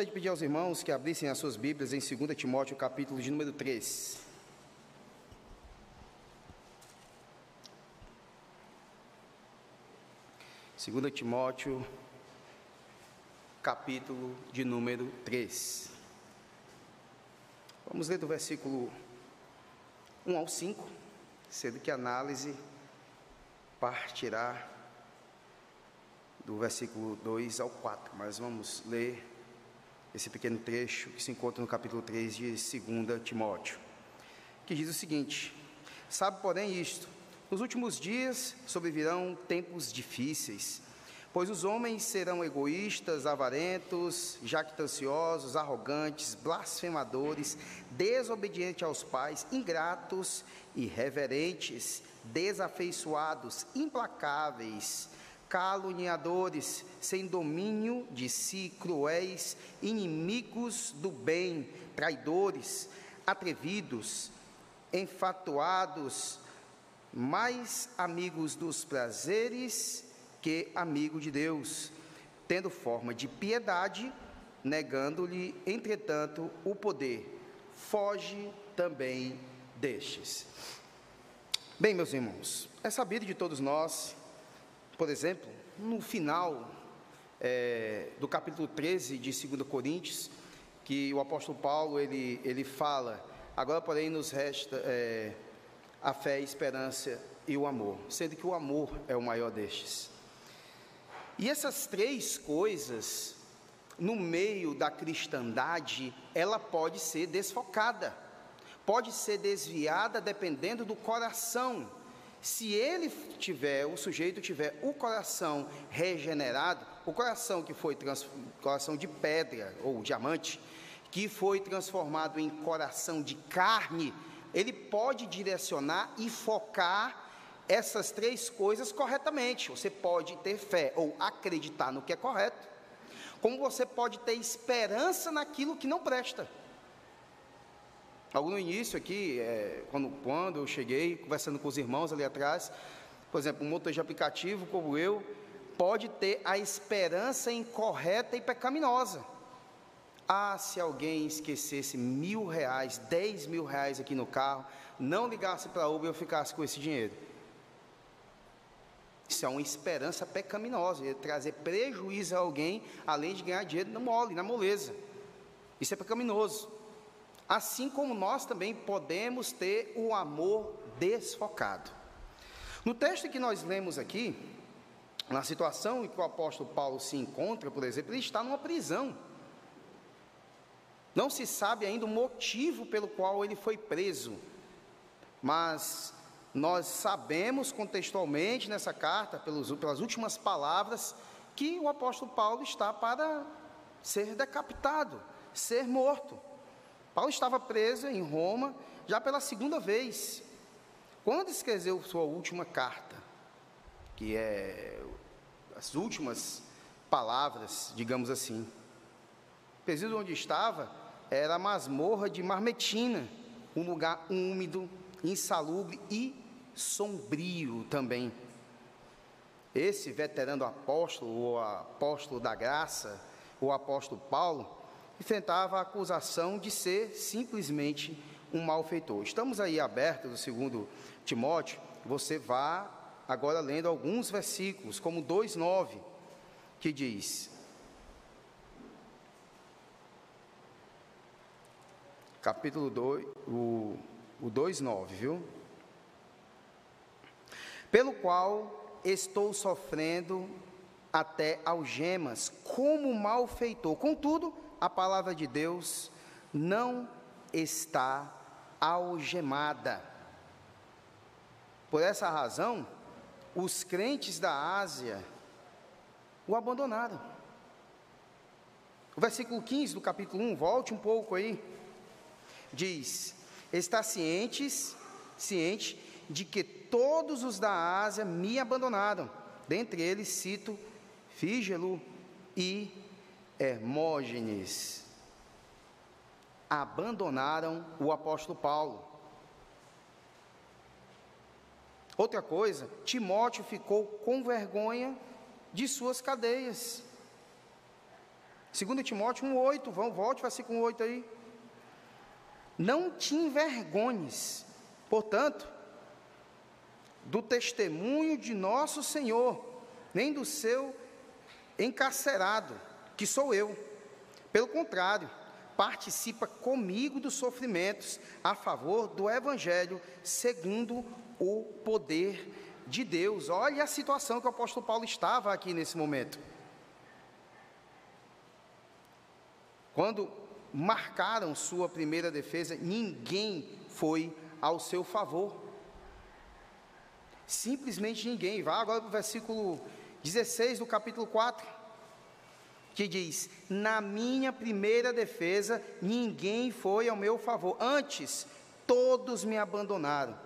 Gostaria de pedir aos irmãos que abrissem as suas Bíblias em 2 Timóteo, capítulo de número 3. Segunda Timóteo, capítulo de número 3. Vamos ler do versículo 1 ao 5, sendo que a análise partirá do versículo 2 ao 4, mas vamos ler esse pequeno trecho que se encontra no capítulo 3 de 2 Timóteo, que diz o seguinte: Sabe, porém, isto: nos últimos dias sobrevirão tempos difíceis, pois os homens serão egoístas, avarentos, jactanciosos, arrogantes, blasfemadores, desobedientes aos pais, ingratos, irreverentes, desafeiçoados, implacáveis, caluniadores, sem domínio de si, cruéis, inimigos do bem, traidores, atrevidos, enfatuados, mais amigos dos prazeres que amigo de Deus, tendo forma de piedade, negando-lhe, entretanto, o poder. Foge também destes. Bem, meus irmãos, é sabido de todos nós por exemplo, no final é, do capítulo 13 de 2 Coríntios, que o apóstolo Paulo ele, ele fala, agora porém nos resta é, a fé, a esperança e o amor, sendo que o amor é o maior destes. E essas três coisas, no meio da cristandade, ela pode ser desfocada, pode ser desviada dependendo do coração se ele tiver, o sujeito tiver o coração regenerado, o coração que foi coração de pedra ou diamante, que foi transformado em coração de carne, ele pode direcionar e focar essas três coisas corretamente. Você pode ter fé ou acreditar no que é correto, como você pode ter esperança naquilo que não presta. Algo no início aqui, é, quando, quando eu cheguei, conversando com os irmãos ali atrás, por exemplo, um motor de aplicativo como eu, pode ter a esperança incorreta e pecaminosa. Ah, se alguém esquecesse mil reais, dez mil reais aqui no carro, não ligasse para a Uber e eu ficasse com esse dinheiro. Isso é uma esperança pecaminosa, ia trazer prejuízo a alguém, além de ganhar dinheiro na mole, na moleza. Isso é pecaminoso assim como nós também podemos ter o amor desfocado. No texto que nós lemos aqui, na situação em que o apóstolo Paulo se encontra, por exemplo, ele está numa prisão. Não se sabe ainda o motivo pelo qual ele foi preso, mas nós sabemos contextualmente nessa carta, pelas últimas palavras, que o apóstolo Paulo está para ser decapitado, ser morto. Paulo estava preso em Roma já pela segunda vez. Quando escreveu sua última carta, que é as últimas palavras, digamos assim, o presídio onde estava era a masmorra de Marmetina, um lugar úmido, insalubre e sombrio também. Esse veterano apóstolo, ou apóstolo da graça, o apóstolo Paulo, enfrentava a acusação de ser simplesmente um malfeitor. Estamos aí abertos do segundo Timóteo, você vá agora lendo alguns versículos, como 2,9, que diz: capítulo 2, o, o 2,9, viu? Pelo qual estou sofrendo até algemas, como malfeitor. Contudo, a palavra de Deus não está algemada. Por essa razão, os crentes da Ásia o abandonaram. O versículo 15 do capítulo 1, volte um pouco aí. Diz: Está cientes, ciente de que todos os da Ásia me abandonaram. Dentre eles cito Fígelo e Hermógenes abandonaram o apóstolo Paulo. Outra coisa, Timóteo ficou com vergonha de suas cadeias. 2 Timóteo 1,8, vamos, volte, versículo 8 aí. Não te envergonhes, portanto, do testemunho de nosso Senhor, nem do seu encarcerado, que sou eu. Pelo contrário, participa comigo dos sofrimentos a favor do Evangelho, segundo o poder de Deus. Olha a situação que o apóstolo Paulo estava aqui nesse momento. Quando marcaram sua primeira defesa, ninguém foi ao seu favor. Simplesmente ninguém. Vá agora para o versículo 16 do capítulo 4, que diz: Na minha primeira defesa, ninguém foi ao meu favor, antes, todos me abandonaram.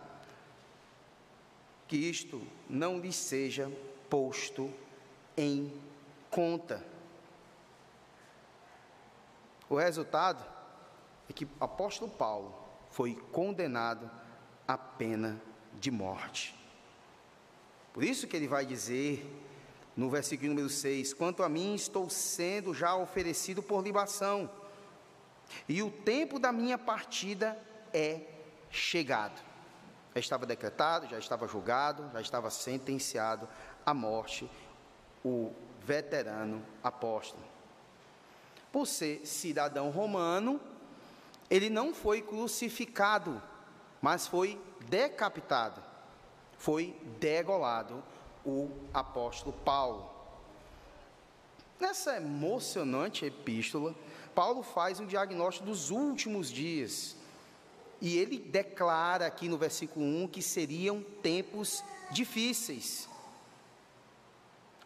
Que isto não lhes seja posto em conta. O resultado é que o apóstolo Paulo foi condenado à pena de morte. Por isso que ele vai dizer no versículo número 6: Quanto a mim, estou sendo já oferecido por libação, e o tempo da minha partida é chegado. Já estava decretado, já estava julgado, já estava sentenciado à morte o veterano apóstolo por ser cidadão romano, ele não foi crucificado, mas foi decapitado, foi degolado o apóstolo Paulo. Nessa emocionante epístola, Paulo faz um diagnóstico dos últimos dias. E ele declara aqui no versículo 1 que seriam tempos difíceis.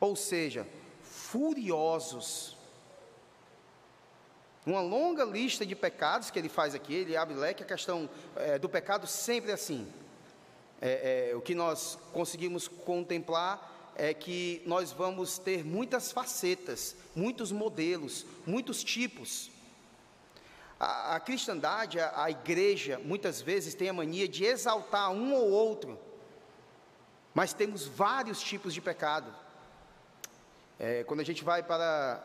Ou seja, furiosos uma longa lista de pecados que ele faz aqui, ele abre leque, a questão é, do pecado sempre é assim. É, é, o que nós conseguimos contemplar é que nós vamos ter muitas facetas, muitos modelos, muitos tipos. A, a cristandade, a, a igreja, muitas vezes tem a mania de exaltar um ou outro, mas temos vários tipos de pecado. É, quando a gente vai para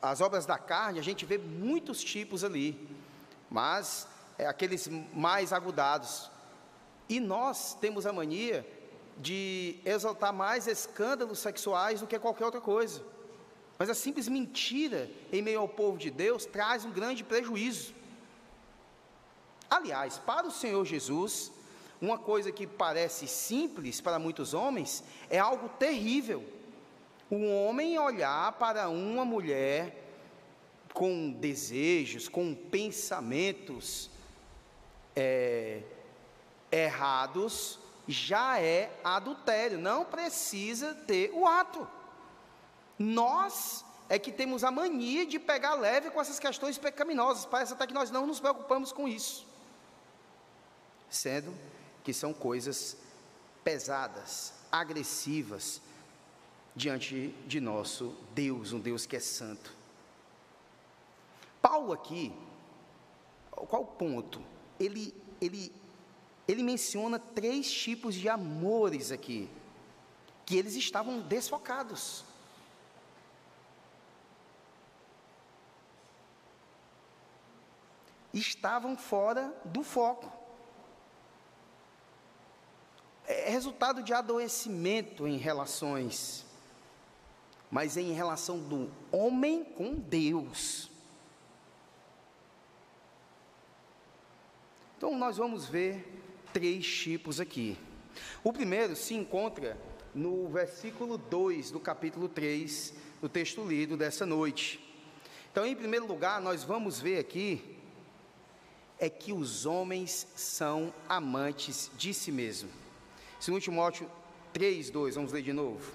as obras da carne, a gente vê muitos tipos ali, mas é, aqueles mais agudados. E nós temos a mania de exaltar mais escândalos sexuais do que qualquer outra coisa. Mas a simples mentira em meio ao povo de Deus traz um grande prejuízo. Aliás, para o Senhor Jesus, uma coisa que parece simples para muitos homens é algo terrível um homem olhar para uma mulher com desejos, com pensamentos é, errados, já é adultério, não precisa ter o ato. Nós é que temos a mania de pegar leve com essas questões pecaminosas, parece até que nós não nos preocupamos com isso, sendo que são coisas pesadas, agressivas, diante de nosso Deus, um Deus que é santo. Paulo aqui, qual o ponto? Ele, ele, ele menciona três tipos de amores aqui, que eles estavam desfocados. Estavam fora do foco. É resultado de adoecimento em relações mas em relação do homem com Deus. Então nós vamos ver três tipos aqui. O primeiro se encontra no versículo 2 do capítulo 3 do texto lido dessa noite. Então, em primeiro lugar, nós vamos ver aqui é que os homens são amantes de si mesmo. Segundo Timóteo 3, 2, vamos ler de novo.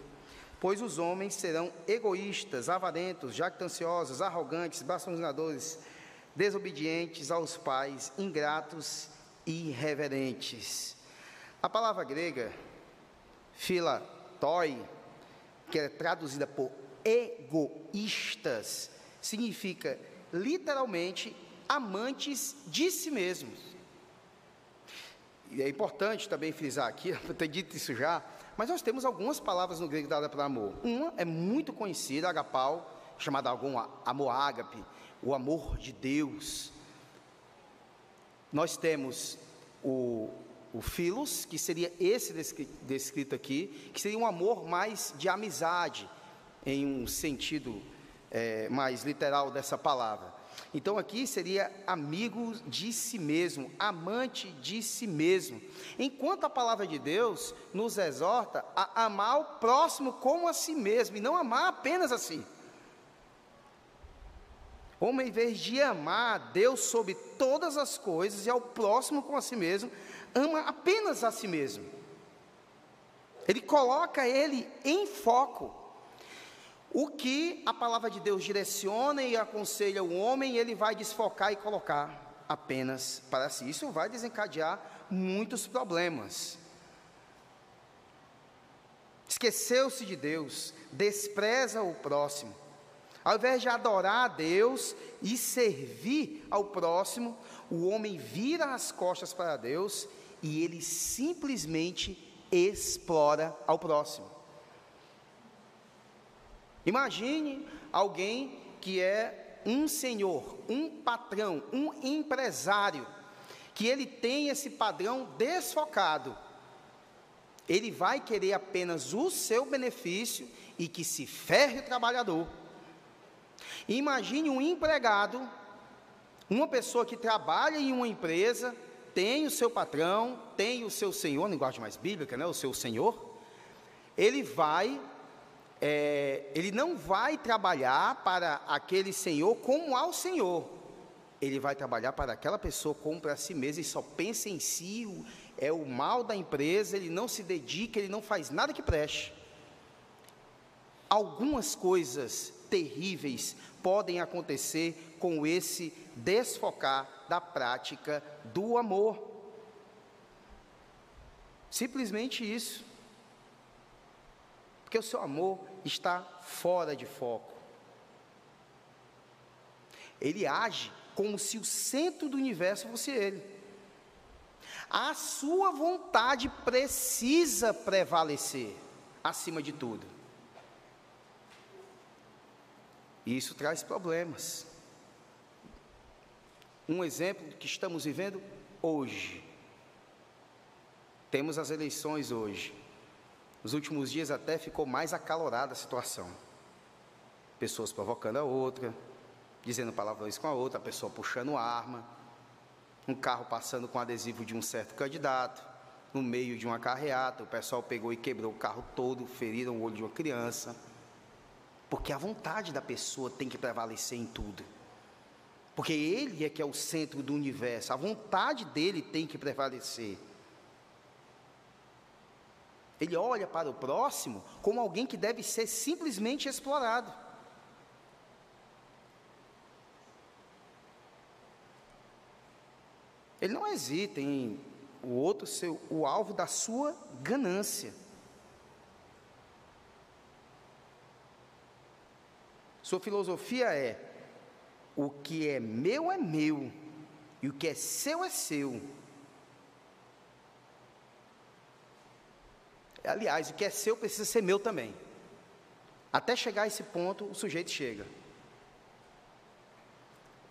Pois os homens serão egoístas, avarentos, jactanciosos, arrogantes, blasfemadores, desobedientes aos pais, ingratos irreverentes. A palavra grega, filatoi, que é traduzida por egoístas, significa literalmente amantes de si mesmos. E é importante também frisar aqui, eu tenho dito isso já, mas nós temos algumas palavras no grego dadas para amor. Uma é muito conhecida, agapau, chamado algum amor ágape, o amor de Deus. Nós temos o, o filos, que seria esse descrito aqui, que seria um amor mais de amizade, em um sentido é, mais literal dessa palavra. Então aqui seria amigo de si mesmo, amante de si mesmo. Enquanto a palavra de Deus nos exorta a amar o próximo como a si mesmo e não amar apenas a si. Homem, em vez de amar a Deus sobre todas as coisas e ao próximo como a si mesmo, ama apenas a si mesmo. Ele coloca ele em foco. O que a palavra de Deus direciona e aconselha o homem, ele vai desfocar e colocar apenas para si. Isso vai desencadear muitos problemas. Esqueceu-se de Deus, despreza o próximo. Ao invés de adorar a Deus e servir ao próximo, o homem vira as costas para Deus e ele simplesmente explora ao próximo. Imagine alguém que é um senhor, um patrão, um empresário, que ele tem esse padrão desfocado. Ele vai querer apenas o seu benefício e que se ferre o trabalhador. Imagine um empregado, uma pessoa que trabalha em uma empresa, tem o seu patrão, tem o seu senhor, linguagem mais bíblica, né? O seu senhor. Ele vai é, ele não vai trabalhar para aquele senhor como ao senhor. Ele vai trabalhar para aquela pessoa como para si mesmo e só pensa em si, é o mal da empresa, ele não se dedica, ele não faz nada que preste. Algumas coisas terríveis podem acontecer com esse desfocar da prática do amor. Simplesmente isso. Porque o seu amor está fora de foco. Ele age como se o centro do universo fosse ele. A sua vontade precisa prevalecer acima de tudo. E isso traz problemas. Um exemplo que estamos vivendo hoje. Temos as eleições hoje. Nos últimos dias até ficou mais acalorada a situação. Pessoas provocando a outra, dizendo palavrões com a outra, a pessoa puxando arma, um carro passando com adesivo de um certo candidato, no meio de uma carreata, o pessoal pegou e quebrou o carro todo, feriram o olho de uma criança. Porque a vontade da pessoa tem que prevalecer em tudo. Porque ele é que é o centro do universo, a vontade dele tem que prevalecer. Ele olha para o próximo como alguém que deve ser simplesmente explorado. Ele não hesita em o outro ser o alvo da sua ganância. Sua filosofia é: o que é meu é meu, e o que é seu é seu. Aliás, o que é seu precisa ser meu também. Até chegar a esse ponto, o sujeito chega.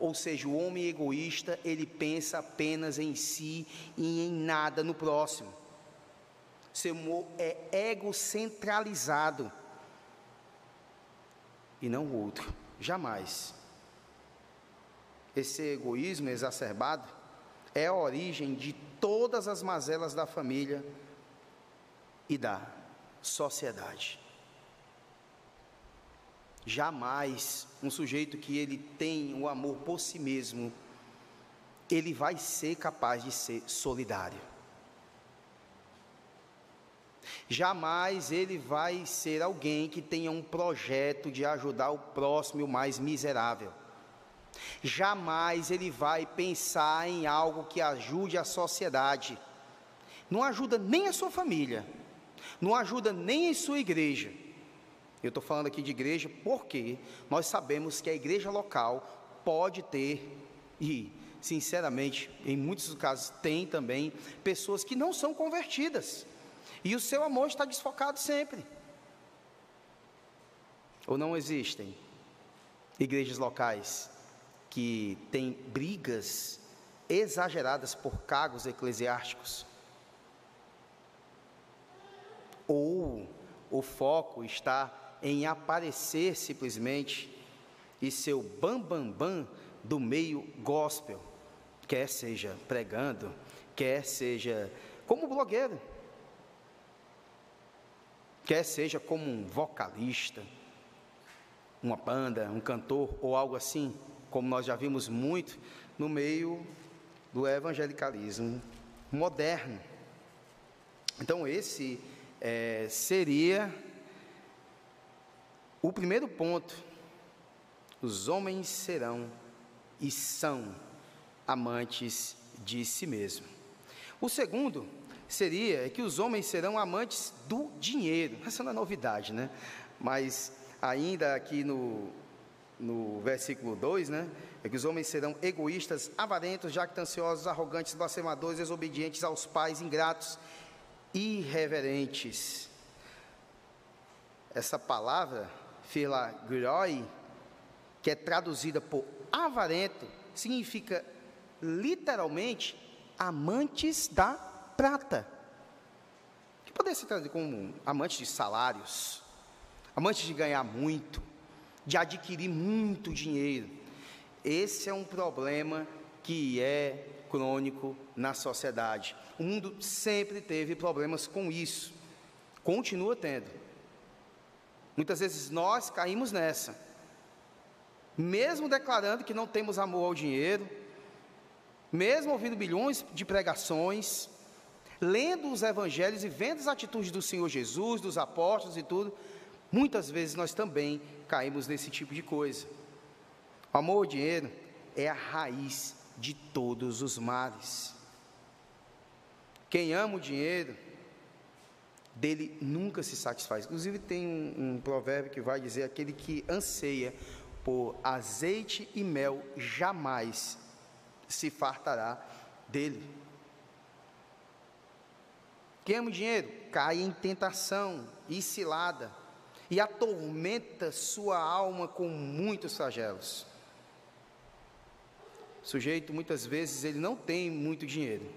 Ou seja, o homem egoísta, ele pensa apenas em si e em nada no próximo. Seu humor é egocentralizado. E não o outro. Jamais. Esse egoísmo exacerbado é a origem de todas as mazelas da família e da sociedade. Jamais um sujeito que ele tem o amor por si mesmo, ele vai ser capaz de ser solidário. Jamais ele vai ser alguém que tenha um projeto de ajudar o próximo e o mais miserável. Jamais ele vai pensar em algo que ajude a sociedade. Não ajuda nem a sua família, não ajuda nem em sua igreja. Eu estou falando aqui de igreja porque nós sabemos que a igreja local pode ter, e sinceramente, em muitos casos tem também, pessoas que não são convertidas, e o seu amor está desfocado sempre. Ou não existem? igrejas locais que têm brigas exageradas por cargos eclesiásticos? Ou o foco está em aparecer simplesmente e ser o bam, bam, bam do meio gospel, quer seja pregando, quer seja como blogueiro, quer seja como um vocalista, uma banda, um cantor ou algo assim, como nós já vimos muito no meio do evangelicalismo moderno. Então, esse é, seria o primeiro ponto: os homens serão e são amantes de si mesmo. O segundo seria que os homens serão amantes do dinheiro. Essa não é novidade, né? Mas ainda aqui no, no versículo 2, né? É que os homens serão egoístas, avarentos, jactanciosos, arrogantes, blasfemadores, desobedientes aos pais, ingratos, irreverentes. Essa palavra, filagroi, que é traduzida por avarento, significa literalmente amantes da prata. Que poderia ser traduzido como amantes de salários, amantes de ganhar muito, de adquirir muito dinheiro. Esse é um problema que é crônico na sociedade. O mundo sempre teve problemas com isso, continua tendo. Muitas vezes nós caímos nessa, mesmo declarando que não temos amor ao dinheiro, mesmo ouvindo milhões de pregações, lendo os evangelhos e vendo as atitudes do Senhor Jesus, dos apóstolos e tudo, muitas vezes nós também caímos nesse tipo de coisa. O amor ao dinheiro é a raiz de todos os males. Quem ama o dinheiro, dele nunca se satisfaz. Inclusive, tem um, um provérbio que vai dizer: aquele que anseia por azeite e mel jamais se fartará dele. O dinheiro cai em tentação e cilada e atormenta sua alma com muitos flagelos. O sujeito muitas vezes ele não tem muito dinheiro.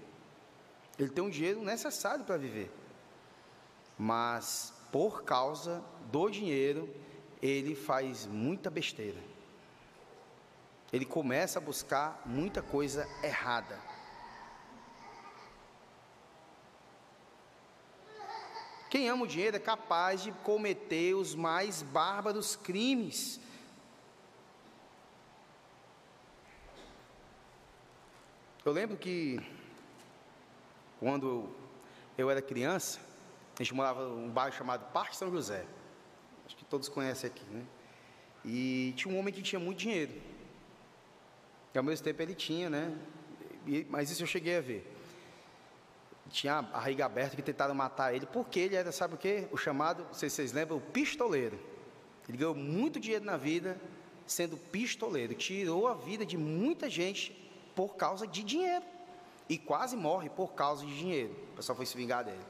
Ele tem um dinheiro necessário para viver. Mas por causa do dinheiro, ele faz muita besteira. Ele começa a buscar muita coisa errada. Quem ama o dinheiro é capaz de cometer os mais bárbaros crimes. Eu lembro que quando eu era criança, a gente morava num bairro chamado Parque São José. Acho que todos conhecem aqui, né? E tinha um homem que tinha muito dinheiro. E ao mesmo tempo ele tinha, né? E, mas isso eu cheguei a ver tinha a barriga aberta que tentaram matar ele, porque ele era, sabe o que? O chamado, não sei se vocês lembram, o pistoleiro. Ele ganhou muito dinheiro na vida sendo pistoleiro, tirou a vida de muita gente por causa de dinheiro. E quase morre por causa de dinheiro. O pessoal foi se vingar dele.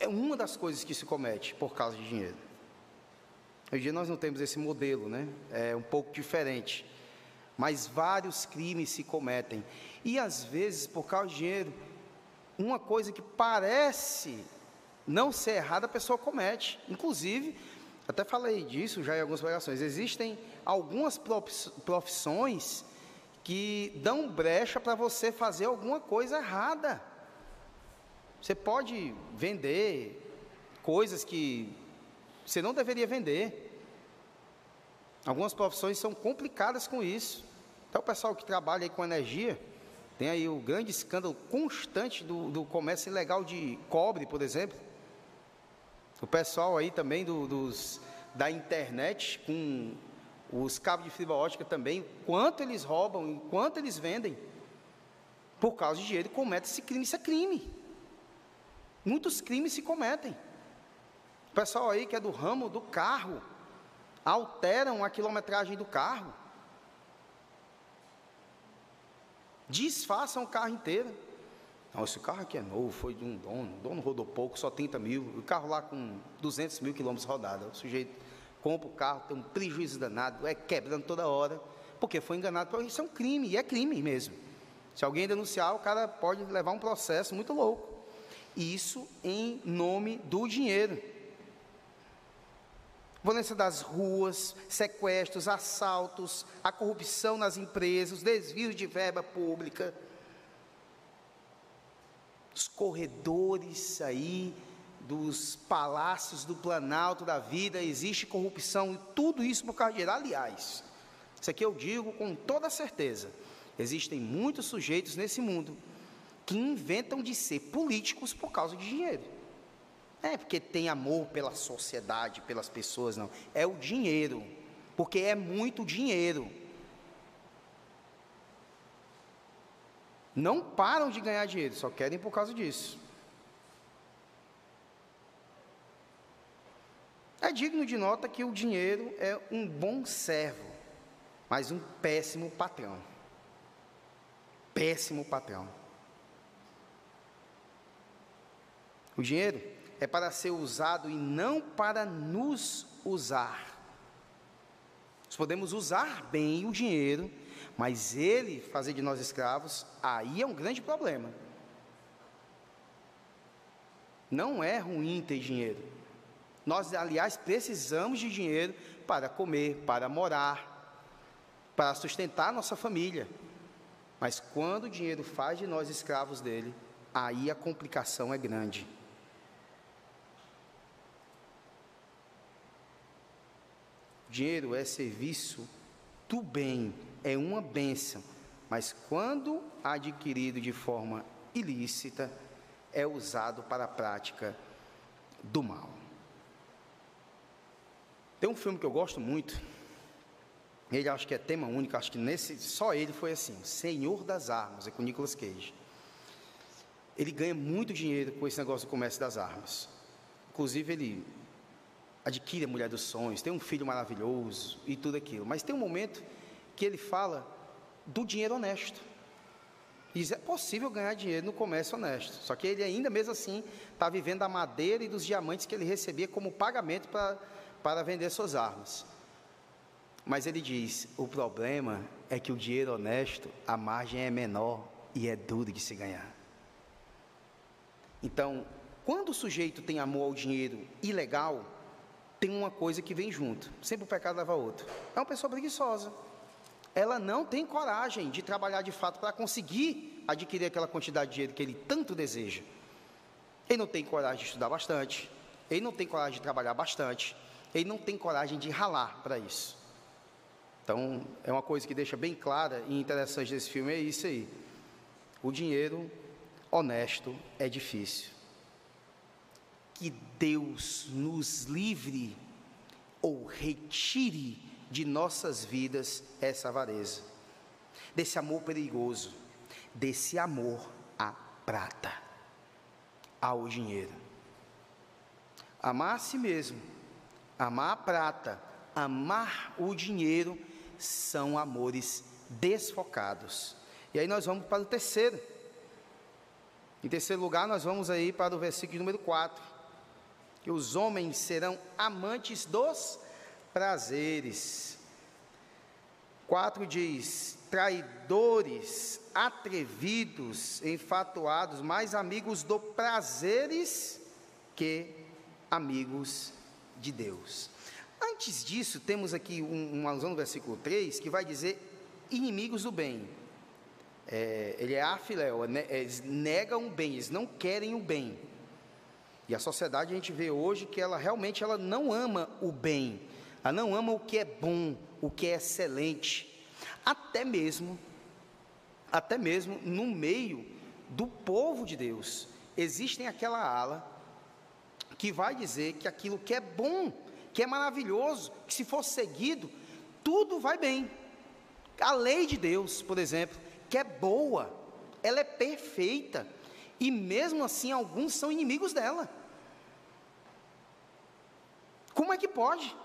É uma das coisas que se comete por causa de dinheiro. Hoje em dia nós não temos esse modelo, né? É um pouco diferente. Mas vários crimes se cometem. E às vezes, por causa de dinheiro, uma coisa que parece não ser errada, a pessoa comete. Inclusive, até falei disso já em algumas pregações, existem algumas profissões que dão brecha para você fazer alguma coisa errada. Você pode vender coisas que você não deveria vender. Algumas profissões são complicadas com isso. Então, o pessoal que trabalha com energia, tem aí o grande escândalo constante do, do comércio ilegal de cobre, por exemplo. O pessoal aí também do, dos, da internet, com os cabos de fibra ótica também, quanto eles roubam, quanto eles vendem, por causa de dinheiro, comete esse crime. Isso é crime. Muitos crimes se cometem. O pessoal aí que é do ramo do carro, alteram a quilometragem do carro. Desfaçam o carro inteiro. Não, esse carro aqui é novo, foi de um dono. O dono rodou pouco, só 30 mil. O carro lá com 200 mil quilômetros rodados. O sujeito compra o carro, tem um prejuízo danado, é quebrando toda hora, porque foi enganado. Isso é um crime, e é crime mesmo. Se alguém denunciar, o cara pode levar um processo muito louco. Isso em nome do dinheiro. Violência das ruas, sequestros, assaltos, a corrupção nas empresas, desvios de verba pública, os corredores aí dos palácios do planalto da vida, existe corrupção, e tudo isso por causa de. Aliás, isso aqui eu digo com toda certeza: existem muitos sujeitos nesse mundo que inventam de ser políticos por causa de dinheiro. É porque tem amor pela sociedade, pelas pessoas, não. É o dinheiro, porque é muito dinheiro. Não param de ganhar dinheiro, só querem por causa disso. É digno de nota que o dinheiro é um bom servo, mas um péssimo patrão. Péssimo patrão. O dinheiro é para ser usado e não para nos usar. Nós podemos usar bem o dinheiro, mas ele fazer de nós escravos, aí é um grande problema. Não é ruim ter dinheiro. Nós, aliás, precisamos de dinheiro para comer, para morar, para sustentar nossa família. Mas quando o dinheiro faz de nós escravos dele, aí a complicação é grande. Dinheiro é serviço do bem, é uma bênção, mas quando adquirido de forma ilícita, é usado para a prática do mal. Tem um filme que eu gosto muito. Ele acho que é tema único, acho que nesse só ele foi assim, Senhor das Armas, é com Nicolas Cage. Ele ganha muito dinheiro com esse negócio do comércio das armas. Inclusive ele adquire a mulher dos sonhos, tem um filho maravilhoso e tudo aquilo. Mas tem um momento que ele fala do dinheiro honesto. Diz, é possível ganhar dinheiro no comércio honesto. Só que ele ainda mesmo assim está vivendo a madeira e dos diamantes que ele recebia como pagamento para para vender suas armas. Mas ele diz: o problema é que o dinheiro honesto, a margem é menor e é duro de se ganhar. Então, quando o sujeito tem amor ao dinheiro ilegal, tem uma coisa que vem junto. Sempre o pecado leva outro. É uma pessoa preguiçosa. Ela não tem coragem de trabalhar de fato para conseguir adquirir aquela quantidade de dinheiro que ele tanto deseja. Ele não tem coragem de estudar bastante. Ele não tem coragem de trabalhar bastante ele não tem coragem de ralar para isso. Então, é uma coisa que deixa bem clara e interessante desse filme é isso aí. O dinheiro honesto é difícil. Que Deus nos livre ou retire de nossas vidas essa avareza, desse amor perigoso, desse amor à prata, ao dinheiro. Amar a si mesmo amar a prata, amar o dinheiro, são amores desfocados. E aí nós vamos para o terceiro. Em terceiro lugar, nós vamos aí para o versículo número 4. Que os homens serão amantes dos prazeres. 4 diz: traidores, atrevidos, enfatuados, mais amigos do prazeres que amigos de Deus. Antes disso, temos aqui um, uma alusão no versículo 3 que vai dizer inimigos do bem. É, ele é afiléu, é, eles negam o bem, eles não querem o bem. E a sociedade a gente vê hoje que ela realmente ela não ama o bem, ela não ama o que é bom, o que é excelente. Até mesmo, até mesmo no meio do povo de Deus, existem aquela ala que vai dizer que aquilo que é bom, que é maravilhoso, que se for seguido, tudo vai bem. A lei de Deus, por exemplo, que é boa, ela é perfeita, e mesmo assim alguns são inimigos dela. Como é que pode?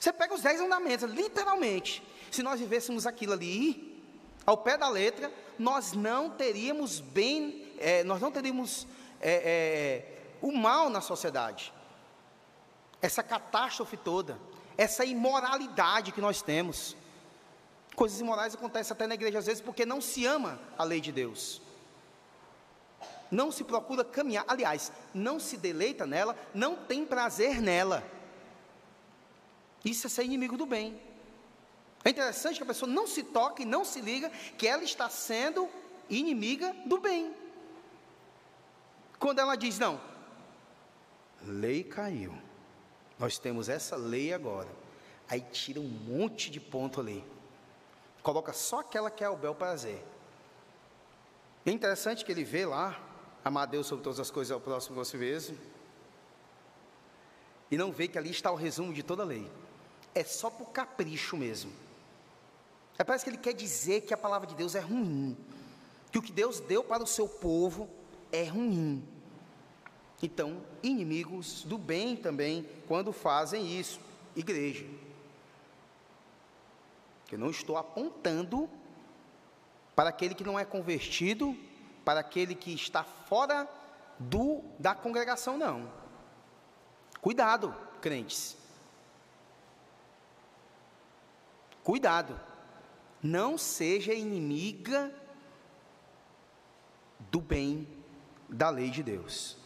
Você pega os dez mandamentos, literalmente. Se nós vivêssemos aquilo ali, ao pé da letra, nós não teríamos bem, é, nós não teríamos é, é, o mal na sociedade. essa catástrofe toda, essa imoralidade que nós temos. Coisas imorais acontecem até na igreja às vezes porque não se ama a lei de Deus. Não se procura caminhar, aliás, não se deleita nela, não tem prazer nela. Isso é ser inimigo do bem. É interessante que a pessoa não se toque, não se liga, que ela está sendo inimiga do bem. Quando ela diz, não, lei caiu, nós temos essa lei agora. Aí tira um monte de ponto ali. Coloca só aquela que é o bel prazer. É interessante que ele vê lá, amar Deus sobre todas as coisas ao próximo você mesmo. E não vê que ali está o resumo de toda a lei. É só por capricho mesmo. É parece que ele quer dizer que a palavra de Deus é ruim. Que o que Deus deu para o seu povo é ruim. Então, inimigos do bem também, quando fazem isso, igreja. Eu não estou apontando para aquele que não é convertido, para aquele que está fora do da congregação, não. Cuidado, crentes. Cuidado. Não seja inimiga do bem da lei de Deus.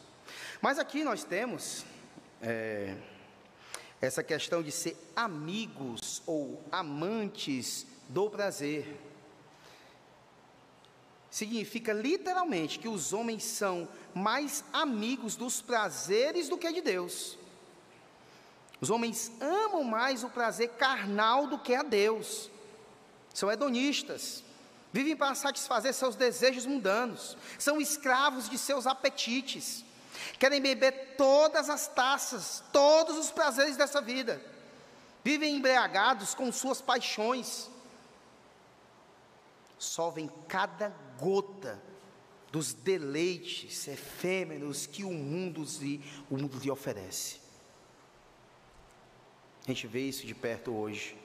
Mas aqui nós temos é, essa questão de ser amigos ou amantes do prazer. Significa literalmente que os homens são mais amigos dos prazeres do que de Deus. Os homens amam mais o prazer carnal do que a Deus. São hedonistas. Vivem para satisfazer seus desejos mundanos. São escravos de seus apetites querem beber todas as taças, todos os prazeres dessa vida, vivem embriagados com suas paixões, sovem cada gota dos deleites efêmeros que o mundo, lhe, o mundo lhe oferece. A gente vê isso de perto hoje,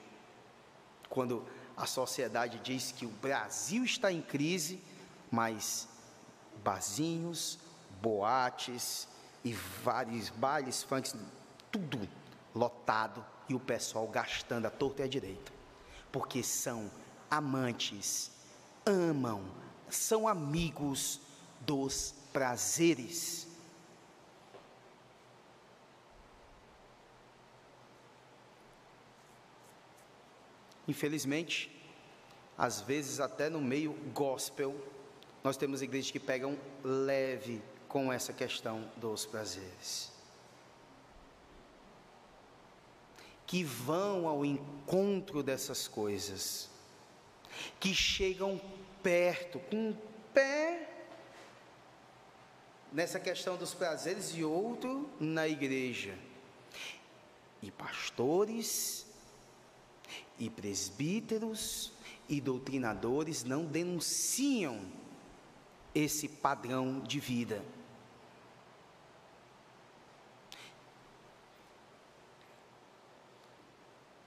quando a sociedade diz que o Brasil está em crise, mas barzinhos, boates e vários bailes funk, tudo lotado e o pessoal gastando a torta e a direita, porque são amantes, amam, são amigos dos prazeres. Infelizmente, às vezes até no meio gospel, nós temos igrejas que pegam leve com essa questão dos prazeres. Que vão ao encontro dessas coisas, que chegam perto, com um pé nessa questão dos prazeres e outro na igreja. E pastores, e presbíteros, e doutrinadores não denunciam esse padrão de vida.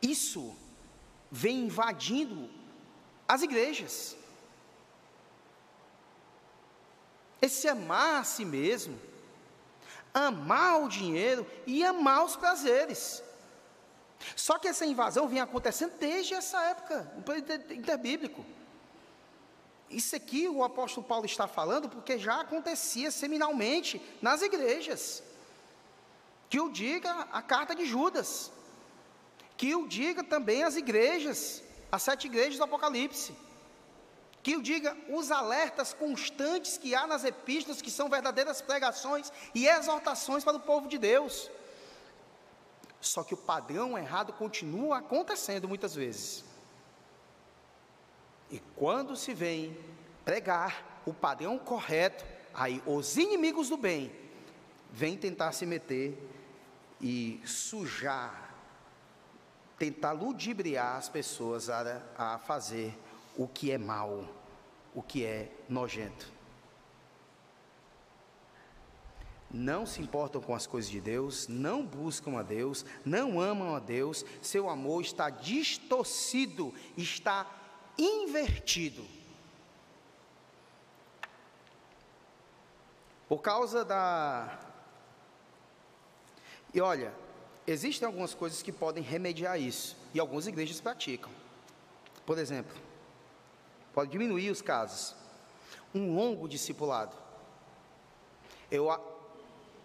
Isso vem invadindo as igrejas. Esse amar a si mesmo, amar o dinheiro e amar os prazeres. Só que essa invasão vem acontecendo desde essa época, no período interbíblico. Isso aqui o apóstolo Paulo está falando porque já acontecia seminalmente nas igrejas. Que o diga a carta de Judas que o diga também as igrejas, as sete igrejas do Apocalipse. Que o diga os alertas constantes que há nas epístolas, que são verdadeiras pregações e exortações para o povo de Deus. Só que o padrão errado continua acontecendo muitas vezes. E quando se vem pregar o padrão correto, aí os inimigos do bem vêm tentar se meter e sujar tentar ludibriar as pessoas a, a fazer o que é mal, o que é nojento. Não se importam com as coisas de Deus, não buscam a Deus, não amam a Deus, seu amor está distorcido, está invertido. Por causa da. E olha, existem algumas coisas que podem remediar isso, e algumas igrejas praticam. Por exemplo, pode diminuir os casos. Um longo discipulado. Eu,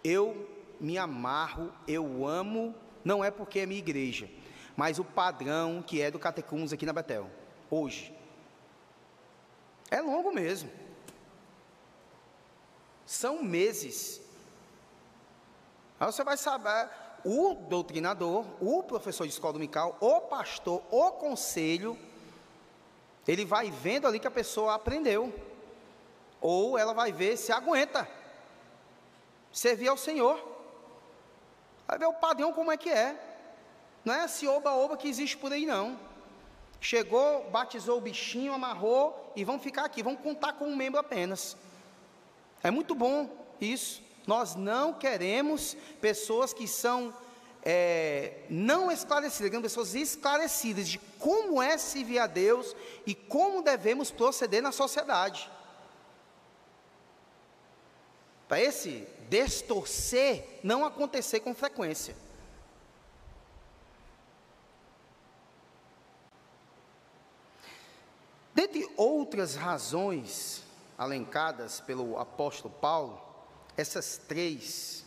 eu me amarro, eu amo, não é porque é minha igreja, mas o padrão que é do Catecums aqui na Betel, hoje. É longo mesmo. São meses. Aí você vai saber, o doutrinador, o professor de escola dominical, o pastor, o conselho, ele vai vendo ali que a pessoa aprendeu. Ou ela vai ver se aguenta. Servir ao Senhor. Vai ver o padrão como é que é. Não é esse oba-oba que existe por aí, não. Chegou, batizou o bichinho, amarrou e vão ficar aqui, vão contar com um membro apenas. É muito bom isso. Nós não queremos pessoas que são é, não esclarecidas, pessoas esclarecidas de como é servir a Deus e como devemos proceder na sociedade. Para esse distorcer não acontecer com frequência. Dentre outras razões alencadas pelo apóstolo Paulo, essas três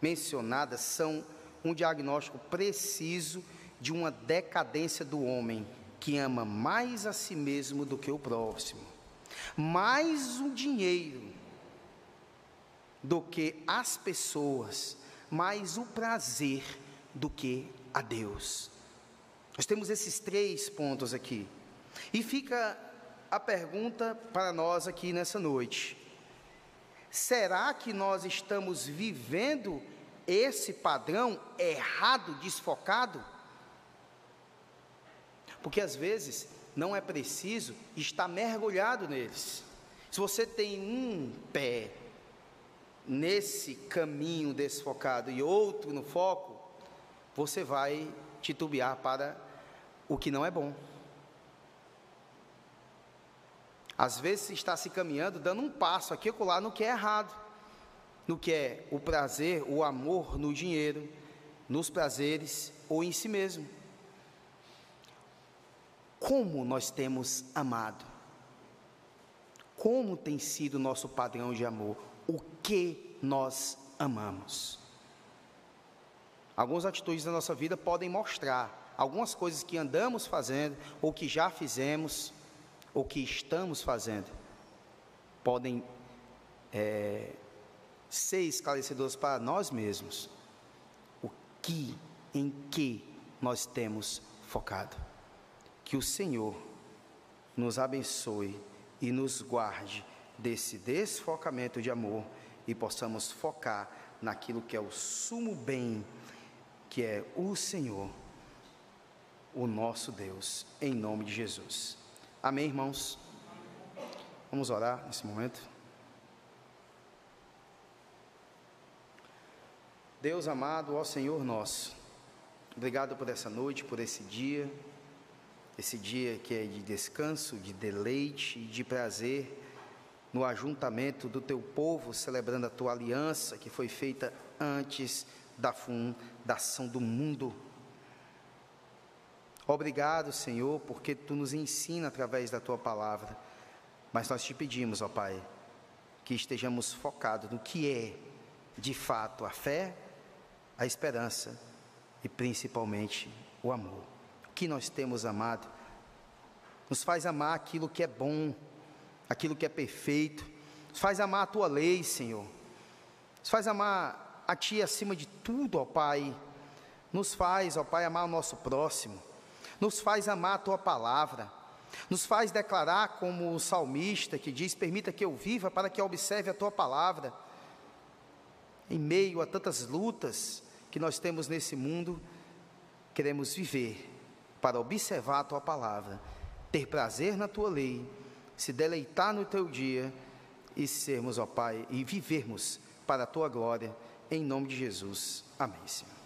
mencionadas são um diagnóstico preciso de uma decadência do homem que ama mais a si mesmo do que o próximo, mais o dinheiro do que as pessoas, mais o prazer do que a Deus. Nós temos esses três pontos aqui. E fica a pergunta para nós aqui nessa noite: será que nós estamos vivendo esse padrão errado, desfocado? Porque às vezes não é preciso estar mergulhado neles. Se você tem um pé nesse caminho desfocado e outro no foco, você vai titubear para o que não é bom. Às vezes está se caminhando, dando um passo aqui ou lá no que é errado, no que é o prazer, o amor no dinheiro, nos prazeres ou em si mesmo. Como nós temos amado? Como tem sido o nosso padrão de amor? O que nós amamos? Algumas atitudes da nossa vida podem mostrar algumas coisas que andamos fazendo ou que já fizemos o que estamos fazendo podem é, ser esclarecedores para nós mesmos. O que, em que nós temos focado. Que o Senhor nos abençoe e nos guarde desse desfocamento de amor e possamos focar naquilo que é o sumo bem, que é o Senhor, o nosso Deus, em nome de Jesus. Amém, irmãos? Vamos orar nesse momento. Deus amado, ó Senhor nosso, obrigado por essa noite, por esse dia, esse dia que é de descanso, de deleite, de prazer, no ajuntamento do teu povo, celebrando a tua aliança que foi feita antes da fundação do mundo. Obrigado, Senhor, porque tu nos ensina através da tua palavra. Mas nós te pedimos, ó Pai, que estejamos focados no que é, de fato, a fé, a esperança e principalmente o amor. O que nós temos amado nos faz amar aquilo que é bom, aquilo que é perfeito, nos faz amar a tua lei, Senhor, nos faz amar a Ti acima de tudo, ó Pai, nos faz, ó Pai, amar o nosso próximo nos faz amar a tua palavra, nos faz declarar como o salmista que diz: Permita que eu viva para que eu observe a tua palavra. Em meio a tantas lutas que nós temos nesse mundo, queremos viver para observar a tua palavra, ter prazer na tua lei, se deleitar no teu dia e sermos, ó Pai, e vivermos para a tua glória, em nome de Jesus. Amém, Senhor.